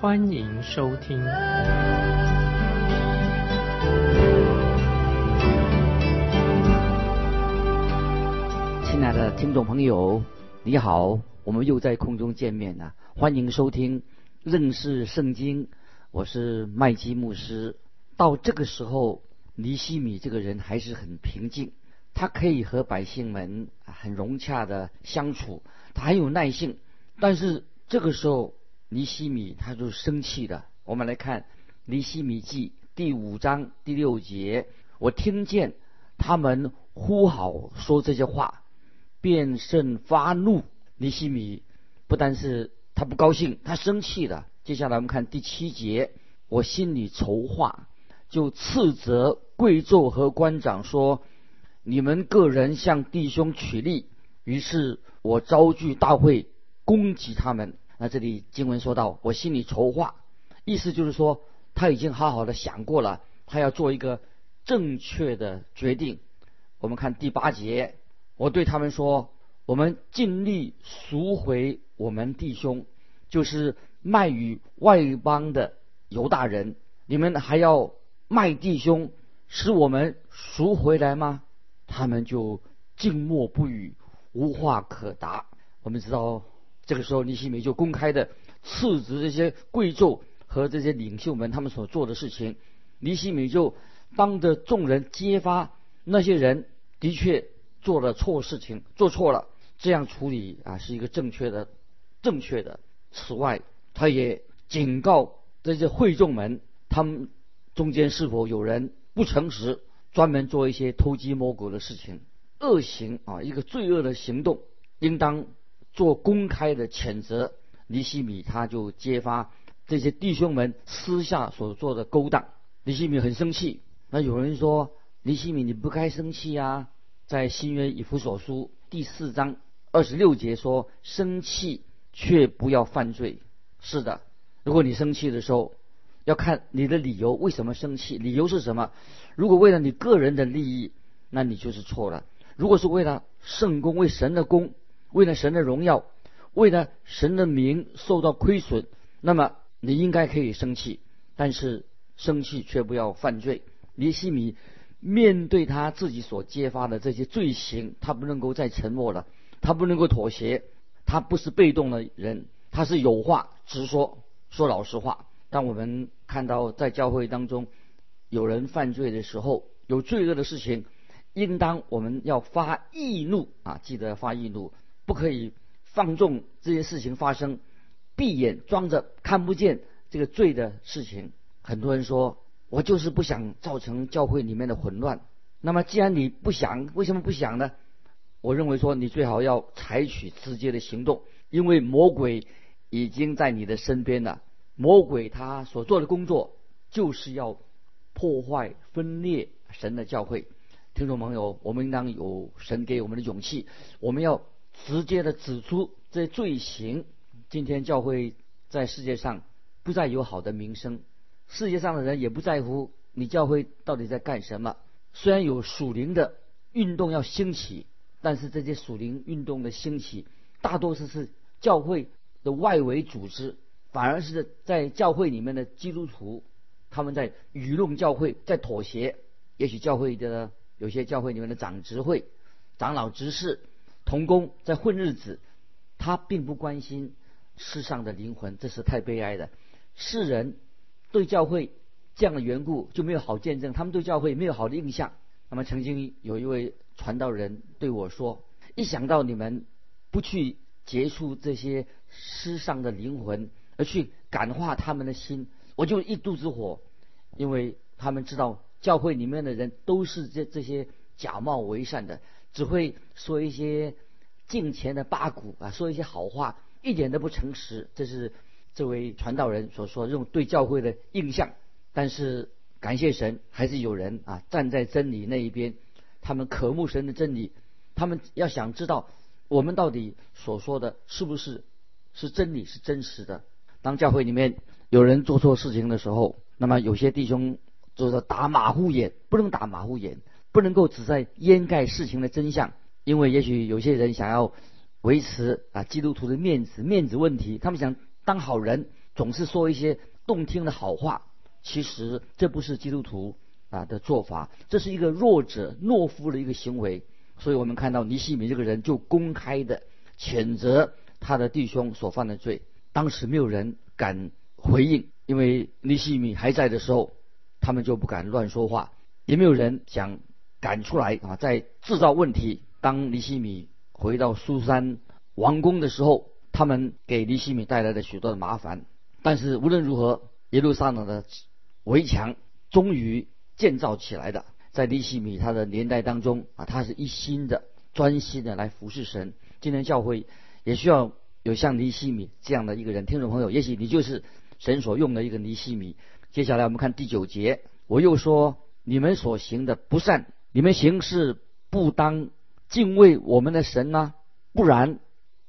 欢迎收听。亲爱的听众朋友，你好，我们又在空中见面了，欢迎收听认识圣经，我是麦基牧师。到这个时候，尼西米这个人还是很平静。他可以和百姓们很融洽的相处，他很有耐性。但是这个时候，尼西米他就生气的。我们来看《尼西米记》第五章第六节，我听见他们呼号说这些话，便甚发怒。尼西米不单是他不高兴，他生气的。接下来我们看第七节，我心里筹划，就斥责贵胄和官长说。你们个人向弟兄取利，于是我招聚大会攻击他们。那这里经文说到，我心里筹划，意思就是说他已经好好的想过了，他要做一个正确的决定。我们看第八节，我对他们说：我们尽力赎回我们弟兄，就是卖与外邦的犹大人。你们还要卖弟兄，使我们赎回来吗？他们就静默不语，无话可答。我们知道，这个时候尼西米就公开的斥责这些贵胄和这些领袖们他们所做的事情。尼西米就当着众人揭发那些人的确做了错事情，做错了，这样处理啊是一个正确的、正确的。此外，他也警告这些会众们，他们中间是否有人不诚实。专门做一些偷鸡摸狗的事情，恶行啊，一个罪恶的行动，应当做公开的谴责。尼西米他就揭发这些弟兄们私下所做的勾当。尼西米很生气。那有人说，尼西米你不该生气啊！在新约以弗所书第四章二十六节说：“生气却不要犯罪。”是的，如果你生气的时候，要看你的理由，为什么生气？理由是什么？如果为了你个人的利益，那你就是错了。如果是为了圣功、为神的功、为了神的荣耀、为了神的名受到亏损，那么你应该可以生气，但是生气却不要犯罪。尼西米面对他自己所揭发的这些罪行，他不能够再沉默了，他不能够妥协，他不是被动的人，他是有话直说，说老实话。当我们看到在教会当中。有人犯罪的时候，有罪恶的事情，应当我们要发易怒啊！记得发易怒，不可以放纵这些事情发生，闭眼装着看不见这个罪的事情。很多人说，我就是不想造成教会里面的混乱。那么，既然你不想，为什么不想呢？我认为说，你最好要采取直接的行动，因为魔鬼已经在你的身边了。魔鬼他所做的工作，就是要。破坏分裂神的教会，听众朋友，我们应当有神给我们的勇气，我们要直接的指出这罪行。今天教会在世界上不再有好的名声，世界上的人也不在乎你教会到底在干什么。虽然有属灵的运动要兴起，但是这些属灵运动的兴起，大多数是教会的外围组织，反而是在教会里面的基督徒。他们在愚弄教会，在妥协。也许教会的有些教会里面的长执会、长老执事、童工在混日子，他并不关心世上的灵魂，这是太悲哀的。世人对教会这样的缘故就没有好见证，他们对教会没有好的印象。那么曾经有一位传道人对我说：“一想到你们不去结束这些世上的灵魂，而去感化他们的心。”我就一肚子火，因为他们知道教会里面的人都是这这些假冒为善的，只会说一些敬钱的八股啊，说一些好话，一点都不诚实。这是这位传道人所说这种对教会的印象。但是感谢神，还是有人啊站在真理那一边，他们渴慕神的真理，他们要想知道我们到底所说的是不是是真理，是真实的。当教会里面有人做错事情的时候，那么有些弟兄就是打马虎眼，不能打马虎眼，不能够只在掩盖事情的真相，因为也许有些人想要维持啊基督徒的面子，面子问题，他们想当好人，总是说一些动听的好话。其实这不是基督徒啊的做法，这是一个弱者懦夫的一个行为。所以我们看到尼西米这个人就公开的谴责他的弟兄所犯的罪。当时没有人敢回应，因为尼西米还在的时候，他们就不敢乱说话，也没有人想赶出来啊，在制造问题。当尼西米回到苏珊王宫的时候，他们给尼西米带来了许多的麻烦。但是无论如何，耶路撒冷的围墙终于建造起来的。在尼西米他的年代当中啊，他是一心的、专心的来服侍神。今天教会也需要。有像尼西米这样的一个人，听众朋友，也许你就是神所用的一个尼西米。接下来我们看第九节，我又说：你们所行的不善，你们行事不当敬畏我们的神吗？不然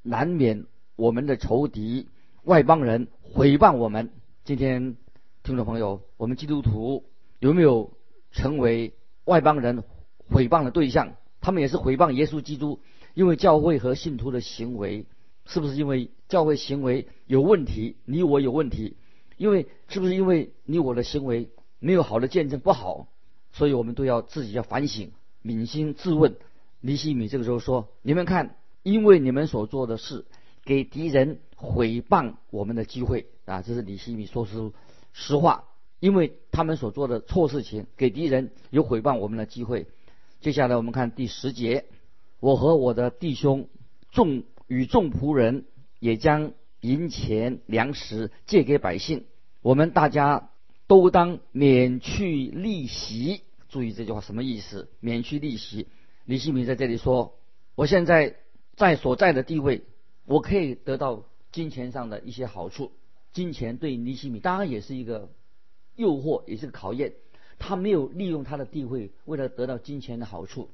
难免我们的仇敌外邦人毁谤我们。今天听众朋友，我们基督徒有没有成为外邦人毁谤的对象？他们也是毁谤耶稣基督，因为教会和信徒的行为。是不是因为教会行为有问题，你我有问题？因为是不是因为你我的行为没有好的见证不好，所以我们都要自己要反省，扪心自问。尼西米这个时候说：“你们看，因为你们所做的事，给敌人毁谤我们的机会啊！”这是尼西米说出实话，因为他们所做的错事情，给敌人有毁谤我们的机会。接下来我们看第十节：我和我的弟兄众。与众仆人也将银钱粮食借给百姓，我们大家都当免去利息。注意这句话什么意思？免去利息。李希明在这里说：“我现在在所在的地位，我可以得到金钱上的一些好处。金钱对尼西米当然也是一个诱惑，也是个考验。他没有利用他的地位，为了得到金钱的好处。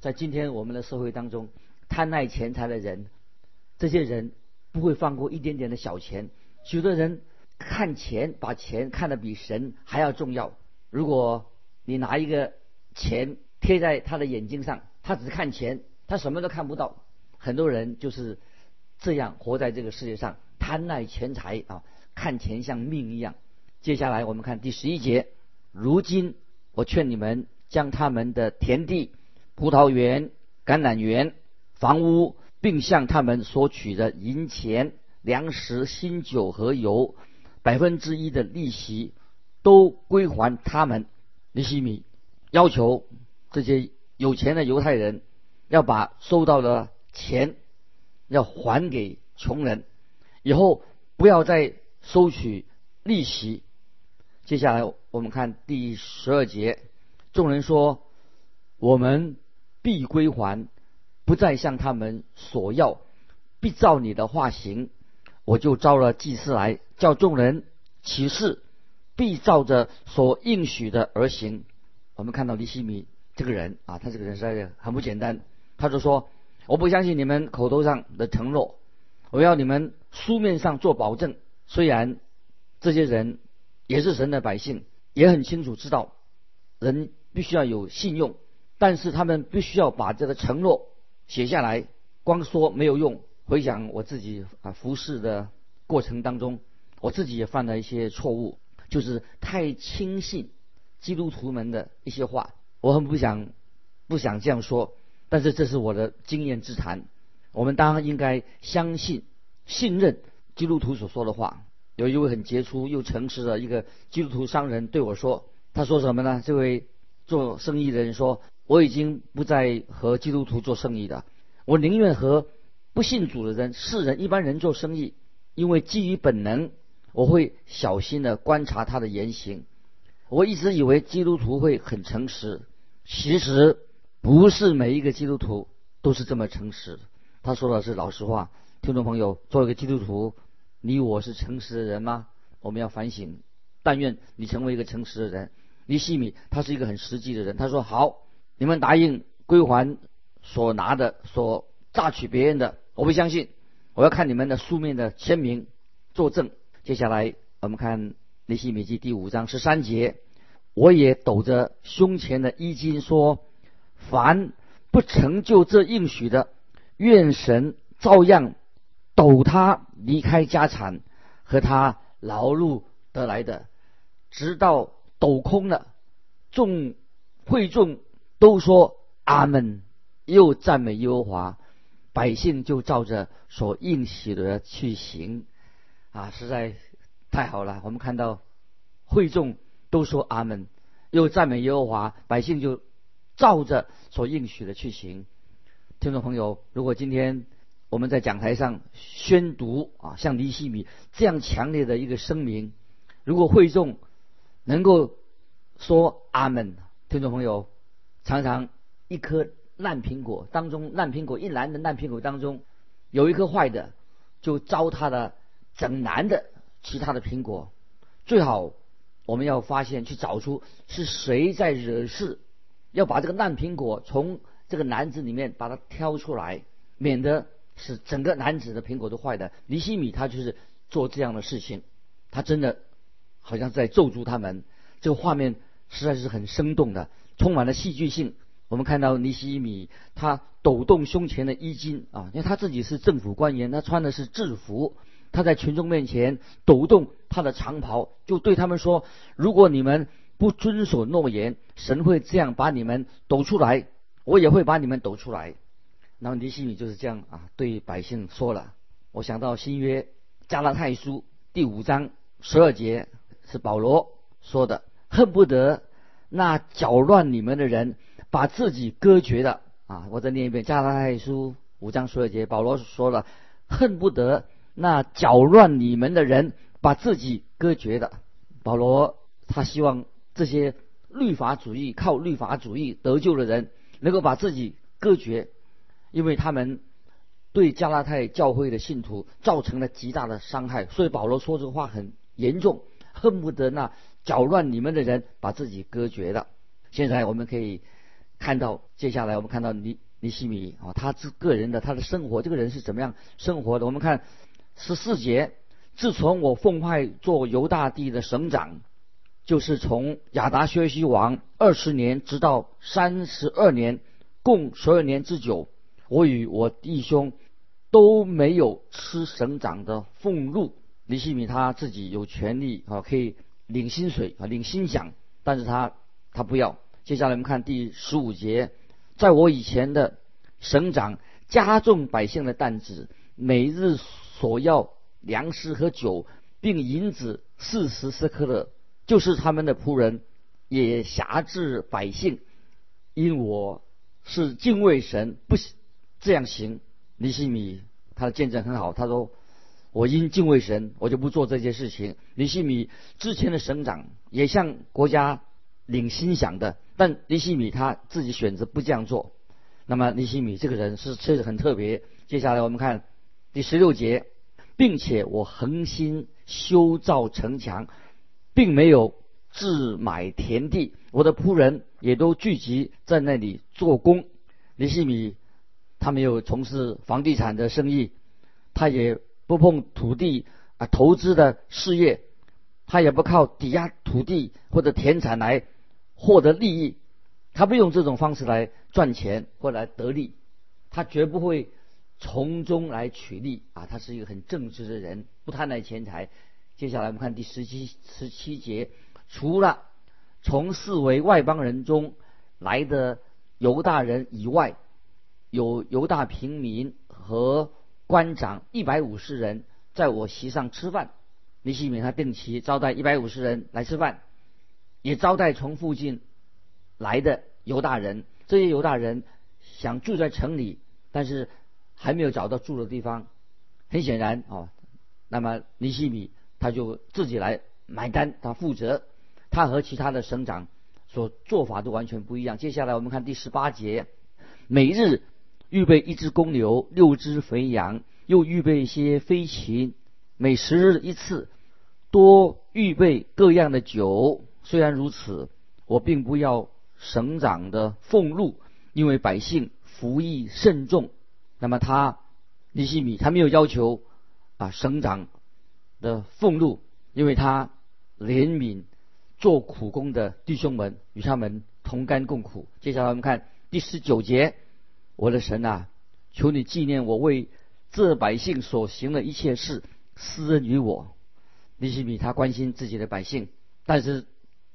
在今天我们的社会当中，贪爱钱财的人。”这些人不会放过一点点的小钱，许多人看钱，把钱看得比神还要重要。如果你拿一个钱贴在他的眼睛上，他只看钱，他什么都看不到。很多人就是这样活在这个世界上，贪爱钱财啊，看钱像命一样。接下来我们看第十一节，如今我劝你们将他们的田地、葡萄园、橄榄园、房屋。并向他们所取的银钱、粮食、新酒和油百分之一的利息，都归还他们。尼西米要求这些有钱的犹太人要把收到的钱要还给穷人，以后不要再收取利息。接下来我们看第十二节，众人说：“我们必归还。”不再向他们索要，必照你的话行。我就招了祭司来，叫众人起誓，必照着所应许的而行。我们看到尼西米这个人啊，他这个人实在是很不简单。他就说：“我不相信你们口头上的承诺，我要你们书面上做保证。虽然这些人也是神的百姓，也很清楚知道人必须要有信用，但是他们必须要把这个承诺。”写下来，光说没有用。回想我自己啊服侍的过程当中，我自己也犯了一些错误，就是太轻信基督徒们的一些话。我很不想不想这样说，但是这是我的经验之谈。我们当然应该相信、信任基督徒所说的话。有一位很杰出又诚实的一个基督徒商人对我说：“他说什么呢？这位做生意的人说。”我已经不再和基督徒做生意的，我宁愿和不信主的人、世人、一般人做生意，因为基于本能，我会小心的观察他的言行。我一直以为基督徒会很诚实，其实不是每一个基督徒都是这么诚实。他说的是老实话，听众朋友，作为一个基督徒，你我是诚实的人吗？我们要反省但愿你成为一个诚实的人。尼西米他是一个很实际的人，他说好，你们答应归还所拿的，所榨取别人的，我不相信，我要看你们的书面的签名作证。接下来我们看尼西米记第五章十三节，我也抖着胸前的衣襟说，凡不成就这应许的，愿神照样抖他离开家产和他劳碌得来的，直到。抖空了，众会众都说阿门，又赞美耶和华，百姓就照着所应许的去行，啊，实在太好了。我们看到会众都说阿门，又赞美耶和华，百姓就照着所应许的去行。听众朋友，如果今天我们在讲台上宣读啊，像尼西米这样强烈的一个声明，如果会众。能够说阿门，听众朋友，常常一颗烂苹果当中，烂苹果一篮的烂苹果当中，有一颗坏的，就糟蹋了整篮的其他的苹果。最好我们要发现，去找出是谁在惹事，要把这个烂苹果从这个篮子里面把它挑出来，免得是整个篮子的苹果都坏的。尼西米他就是做这样的事情，他真的。好像在咒诅他们，这个画面实在是很生动的，充满了戏剧性。我们看到尼西米他抖动胸前的衣襟啊，因为他自己是政府官员，他穿的是制服，他在群众面前抖动他的长袍，就对他们说：“如果你们不遵守诺言，神会这样把你们抖出来，我也会把你们抖出来。”然后尼西米就是这样啊，对百姓说了。我想到新约加拉太书第五章十二节。是保罗说的，恨不得那搅乱你们的人把自己割绝的啊！我再念一遍《加拉太书》五章十二节，保罗说了，恨不得那搅乱你们的人把自己割绝的。保罗他希望这些律法主义靠律法主义得救的人能够把自己割绝，因为他们对加拉太教会的信徒造成了极大的伤害，所以保罗说这个话很严重。恨不得那搅乱你们的人把自己割绝了。现在我们可以看到，接下来我们看到尼尼西米啊，他这个人的他的生活，这个人是怎么样生活的？我们看十四节，自从我奉派做犹大地的省长，就是从亚达薛西王二十年直到三十二年，共十二年之久，我与我弟兄都没有吃省长的俸禄。尼西米他自己有权利啊，可以领薪水啊，领薪饷，但是他他不要。接下来我们看第十五节，在我以前的省长加重百姓的担子，每日所要粮食和酒，并银子四十斯克勒，就是他们的仆人也辖制百姓，因我是敬畏神，不这样行。尼西米他的见证很好，他说。我因敬畏神，我就不做这些事情。尼西米之前的省长也向国家领薪饷的，但尼西米他自己选择不这样做。那么尼西米这个人是确实很特别。接下来我们看第十六节，并且我恒心修造城墙，并没有自买田地，我的仆人也都聚集在那里做工。尼西米他没有从事房地产的生意，他也。不碰土地啊，投资的事业，他也不靠抵押土地或者田产来获得利益，他不用这种方式来赚钱或来得利，他绝不会从中来取利啊，他是一个很正直的人，不贪爱钱财。接下来我们看第十七十七节，除了从四围外邦人中来的犹大人以外，有犹大平民和。官长一百五十人在我席上吃饭，尼西米他定期招待一百五十人来吃饭，也招待从附近来的犹大人。这些犹大人想住在城里，但是还没有找到住的地方。很显然啊，那么尼西米他就自己来买单，他负责。他和其他的省长所做法都完全不一样。接下来我们看第十八节，每日。预备一只公牛，六只肥羊，又预备一些飞禽，每十日一次，多预备各样的酒。虽然如此，我并不要省长的俸禄，因为百姓服役甚重。那么他尼西米他没有要求啊省长的俸禄，因为他怜悯做苦工的弟兄们，与他们同甘共苦。接下来我们看第十九节，我的神啊，求你纪念我为这百姓所行的一切事，施恩于我。尼西米他关心自己的百姓，但是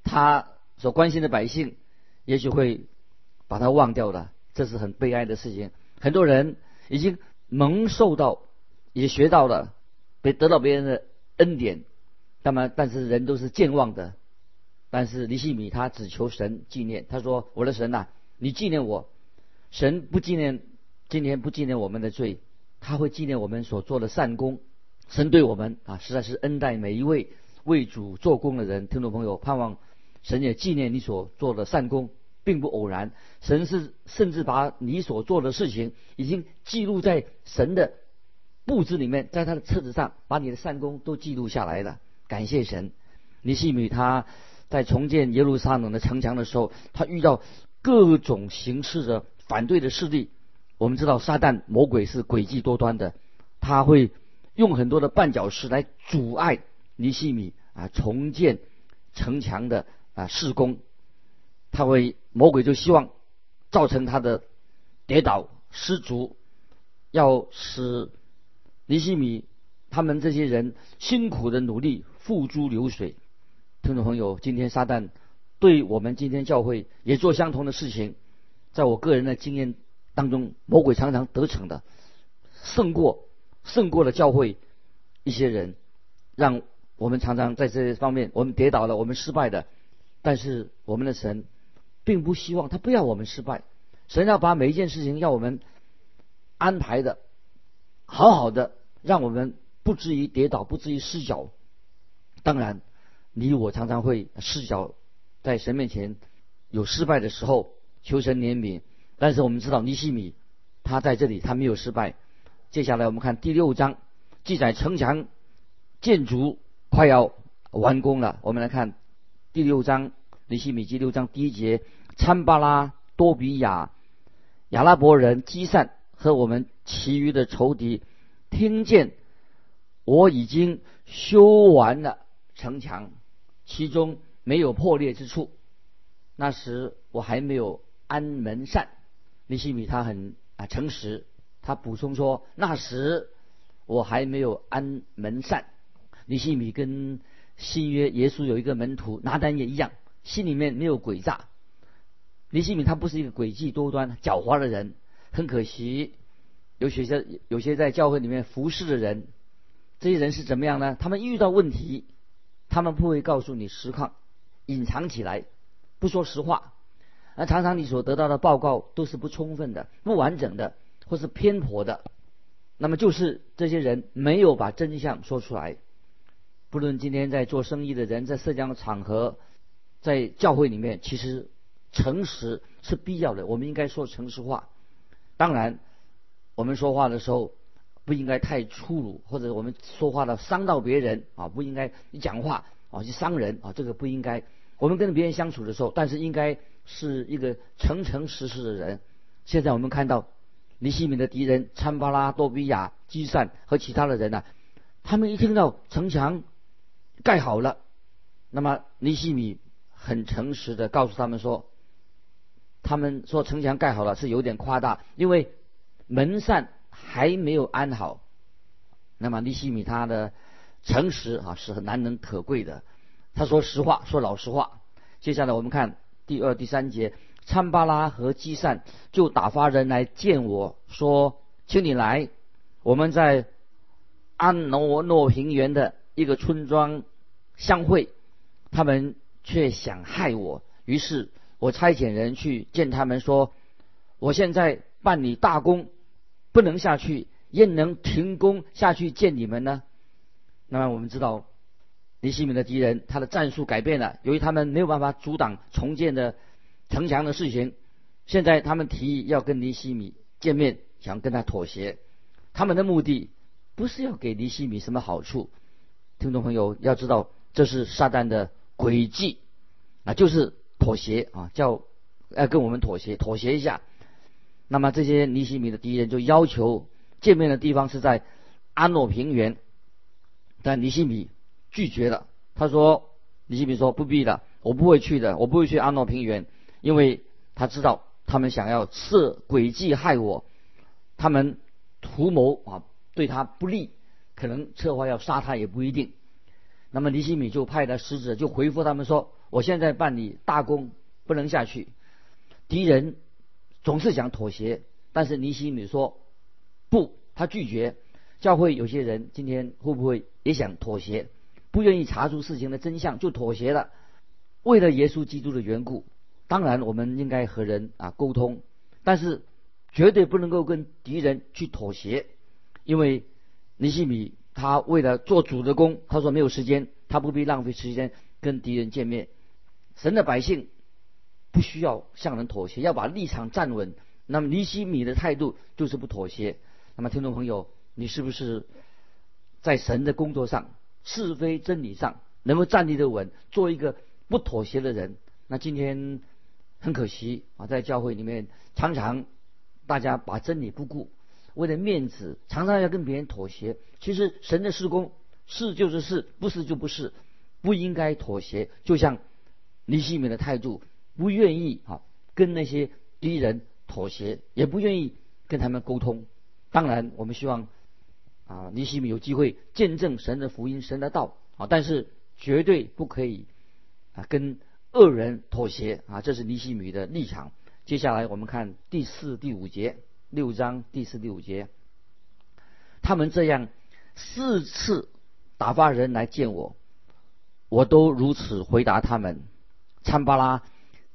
他所关心的百姓，也许会把他忘掉了，这是很悲哀的事情。很多人已经蒙受到，也学到了，被得到别人的恩典，那么但是人都是健忘的。但是尼西米他只求神纪念，他说：“我的神呐，你纪念我。神不纪念，今天不纪念我们的罪，他会纪念我们所做的善功。神对我们啊，实在是恩待每一位为主做工的人。听众朋友，盼望神也纪念你所做的善功，并不偶然。神是甚至把你所做的事情已经记录在神的布置里面，在他的册子上，把你的善功都记录下来了。感谢神，尼西米他。”在重建耶路撒冷的城墙的时候，他遇到各种形式的反对的势力。我们知道撒旦魔鬼是诡计多端的，他会用很多的绊脚石来阻碍尼西米啊重建城墙的啊施工。他会魔鬼就希望造成他的跌倒失足，要使尼西米他们这些人辛苦的努力付诸流水。听众朋友，今天撒旦对我们今天教会也做相同的事情。在我个人的经验当中，魔鬼常常得逞的，胜过胜过了教会一些人，让我们常常在这些方面我们跌倒了，我们失败的。但是我们的神并不希望他不要我们失败，神要把每一件事情要我们安排的好好的，让我们不至于跌倒，不至于失脚。当然。你我常常会失脚，在神面前有失败的时候，求神怜悯。但是我们知道尼西米他在这里他没有失败。接下来我们看第六章，记载城墙建筑快要完工了。我们来看第六章尼西米记六章第一节：参巴拉、多比亚、亚拉伯人基善和我们其余的仇敌，听见我已经修完了城墙。其中没有破裂之处。那时我还没有安门扇。尼西米他很啊诚实，他补充说：“那时我还没有安门扇。”尼西米跟新约耶稣有一个门徒拿单也一样，心里面没有诡诈。尼西米他不是一个诡计多端、狡猾的人。很可惜，有些些有些在教会里面服侍的人，这些人是怎么样呢？他们遇到问题。他们不会告诉你实况，隐藏起来，不说实话。那常常你所得到的报告都是不充分的、不完整的，或是偏颇的。那么就是这些人没有把真相说出来。不论今天在做生意的人，在社交场合，在教会里面，其实诚实是必要的。我们应该说诚实话。当然，我们说话的时候。不应该太粗鲁，或者我们说话的伤到别人啊，不应该你讲话啊去伤人啊，这个不应该。我们跟别人相处的时候，但是应该是一个诚诚实实的人。现在我们看到尼西米的敌人参巴拉、多比亚、基善和其他的人呢，他们一听到城墙盖好了，那么尼西米很诚实的告诉他们说，他们说城墙盖好了是有点夸大，因为门扇。还没有安好，那么尼西米他的诚实啊是很难能可贵的。他说实话，说老实话。接下来我们看第二、第三节，参巴拉和基善就打发人来见我说：“请你来，我们在安诺诺平原的一个村庄相会。”他们却想害我，于是我差遣人去见他们说：“我现在办理大功。”不能下去，焉能停工下去见你们呢？那么我们知道，尼西米的敌人他的战术改变了，由于他们没有办法阻挡重建的城墙的事情，现在他们提议要跟尼西米见面，想跟他妥协。他们的目的不是要给尼西米什么好处。听众朋友要知道，这是撒旦的诡计啊，就是妥协啊，叫要跟我们妥协，妥协一下。那么这些尼西米的敌人就要求见面的地方是在安诺平原，但尼西米拒绝了。他说：“尼西米说不必的，我不会去的，我不会去安诺平原，因为他知道他们想要设诡计害我，他们图谋啊对他不利，可能策划要杀他也不一定。”那么尼西米就派了使者就回复他们说：“我现在办理大功，不能下去。敌人。”总是想妥协，但是尼西米说不，他拒绝。教会有些人今天会不会也想妥协，不愿意查出事情的真相就妥协了？为了耶稣基督的缘故，当然我们应该和人啊沟通，但是绝对不能够跟敌人去妥协，因为尼西米他为了做主的工，他说没有时间，他不必浪费时间跟敌人见面。神的百姓。不需要向人妥协，要把立场站稳。那么尼西米的态度就是不妥协。那么听众朋友，你是不是在神的工作上、是非真理上能够站立的稳，做一个不妥协的人？那今天很可惜啊，在教会里面常常大家把真理不顾，为了面子常常要跟别人妥协。其实神的施工是就是是，不是就不是，不应该妥协。就像尼西米的态度。不愿意啊，跟那些敌人妥协，也不愿意跟他们沟通。当然，我们希望啊，尼西米有机会见证神的福音、神的道啊，但是绝对不可以啊跟恶人妥协啊，这是尼西米的立场。接下来我们看第四、第五节，六章第四、第五节，他们这样四次打发人来见我，我都如此回答他们。参巴拉。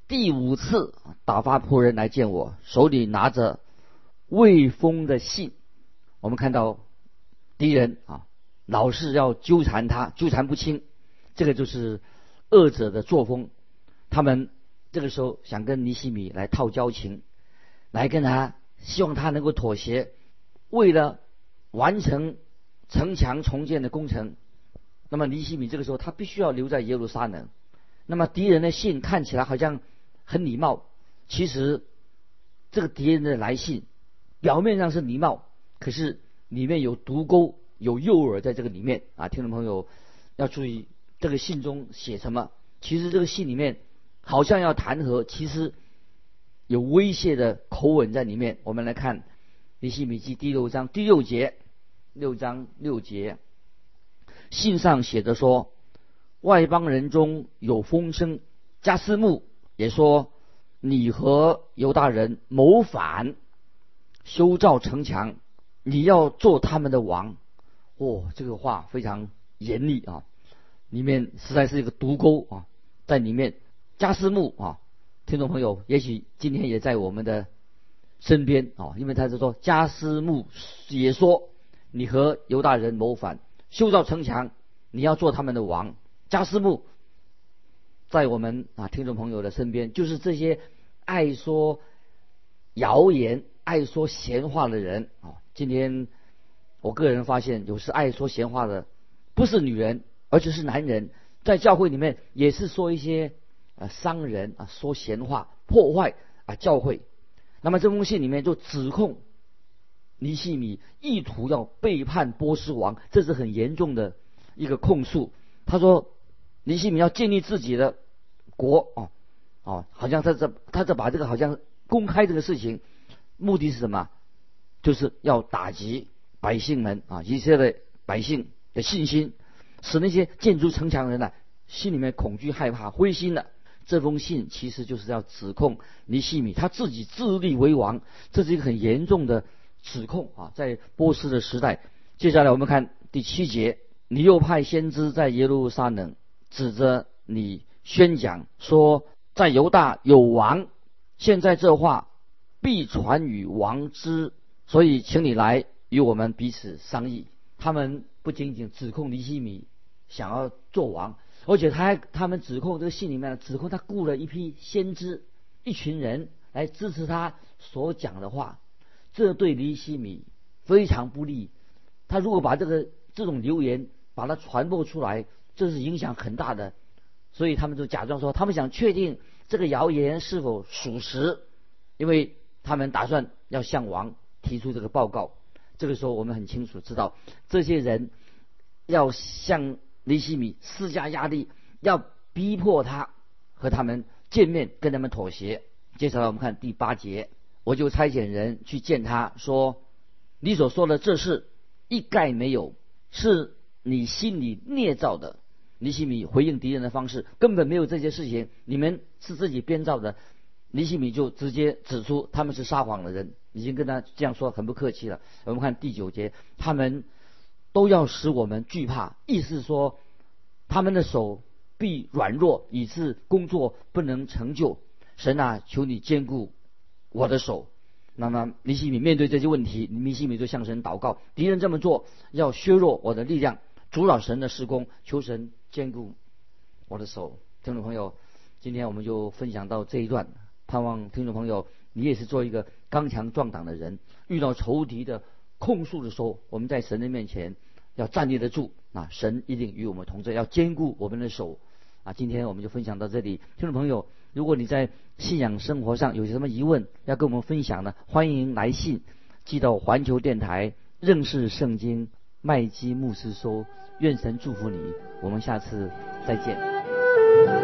第五次打发仆人来见我，手里拿着未封的信。我们看到敌人啊，老是要纠缠他，纠缠不清。这个就是恶者的作风。他们这个时候想跟尼西米来套交情，来跟他，希望他能够妥协。为了完成城墙重建的工程，那么尼西米这个时候他必须要留在耶路撒冷。那么敌人的信看起来好像。很礼貌，其实这个敌人的来信表面上是礼貌，可是里面有毒钩、有诱饵在这个里面啊！听众朋友要注意，这个信中写什么？其实这个信里面好像要弹劾，其实有威胁的口吻在里面。我们来看《尼西米记》第六章第六节，六章六节，信上写着说：外邦人中有风声，加斯木。也说你和犹大人谋反，修造城墙，你要做他们的王。哦，这个话非常严厉啊！里面实在是一个毒钩啊，在里面。加斯木啊，听众朋友，也许今天也在我们的身边啊，因为他是说加斯木也说你和犹大人谋反，修造城墙，你要做他们的王。加斯木。在我们啊听众朋友的身边，就是这些爱说谣言、爱说闲话的人啊。今天我个人发现，有时爱说闲话的不是女人，而且是男人，在教会里面也是说一些啊伤人啊说闲话，破坏啊教会。那么这封信里面就指控尼西米意图要背叛波斯王，这是很严重的一个控诉。他说尼西米要建立自己的。国哦哦，好像他这他这把这个好像公开这个事情，目的是什么？就是要打击百姓们啊，以色列百姓的信心，使那些建筑城墙人呢心里面恐惧害怕灰心了。这封信其实就是要指控尼西米他自己自立为王，这是一个很严重的指控啊！在波斯的时代，接下来我们看第七节，你又派先知在耶路撒冷指着你。宣讲说，在犹大有王，现在这话必传与王之，所以请你来与我们彼此商议。他们不仅仅指控尼西米想要做王，而且他还他们指控这个信里面指控他雇了一批先知，一群人来支持他所讲的话，这对尼西米非常不利。他如果把这个这种流言把它传播出来，这是影响很大的，所以他们就假装说，他们想确定这个谣言是否属实，因为他们打算要向王提出这个报告。这个时候，我们很清楚知道，这些人要向尼西米施加压力，要逼迫他和他们见面，跟他们妥协。接下来我们看第八节，我就差遣人去见他说：“你所说的这事一概没有，是你心里捏造的。”尼西米回应敌人的方式根本没有这些事情，你们是自己编造的。尼西米就直接指出他们是撒谎的人，已经跟他这样说很不客气了。我们看第九节，他们都要使我们惧怕，意思说他们的手必软弱，以致工作不能成就。神啊，求你坚固我的手。那么尼西米面对这些问题，尼西米就向神祷告：敌人这么做，要削弱我的力量，阻扰神的施工。求神坚固我的手。听众朋友，今天我们就分享到这一段，盼望听众朋友你也是做一个刚强壮胆的人。遇到仇敌的控诉的时候，我们在神的面前要站立得住。啊神一定与我们同在，要坚固我们的手。啊，今天我们就分享到这里，听众朋友。如果你在信仰生活上有什么疑问要跟我们分享呢？欢迎来信寄到环球电台认识圣经麦基牧师说。愿神祝福你，我们下次再见。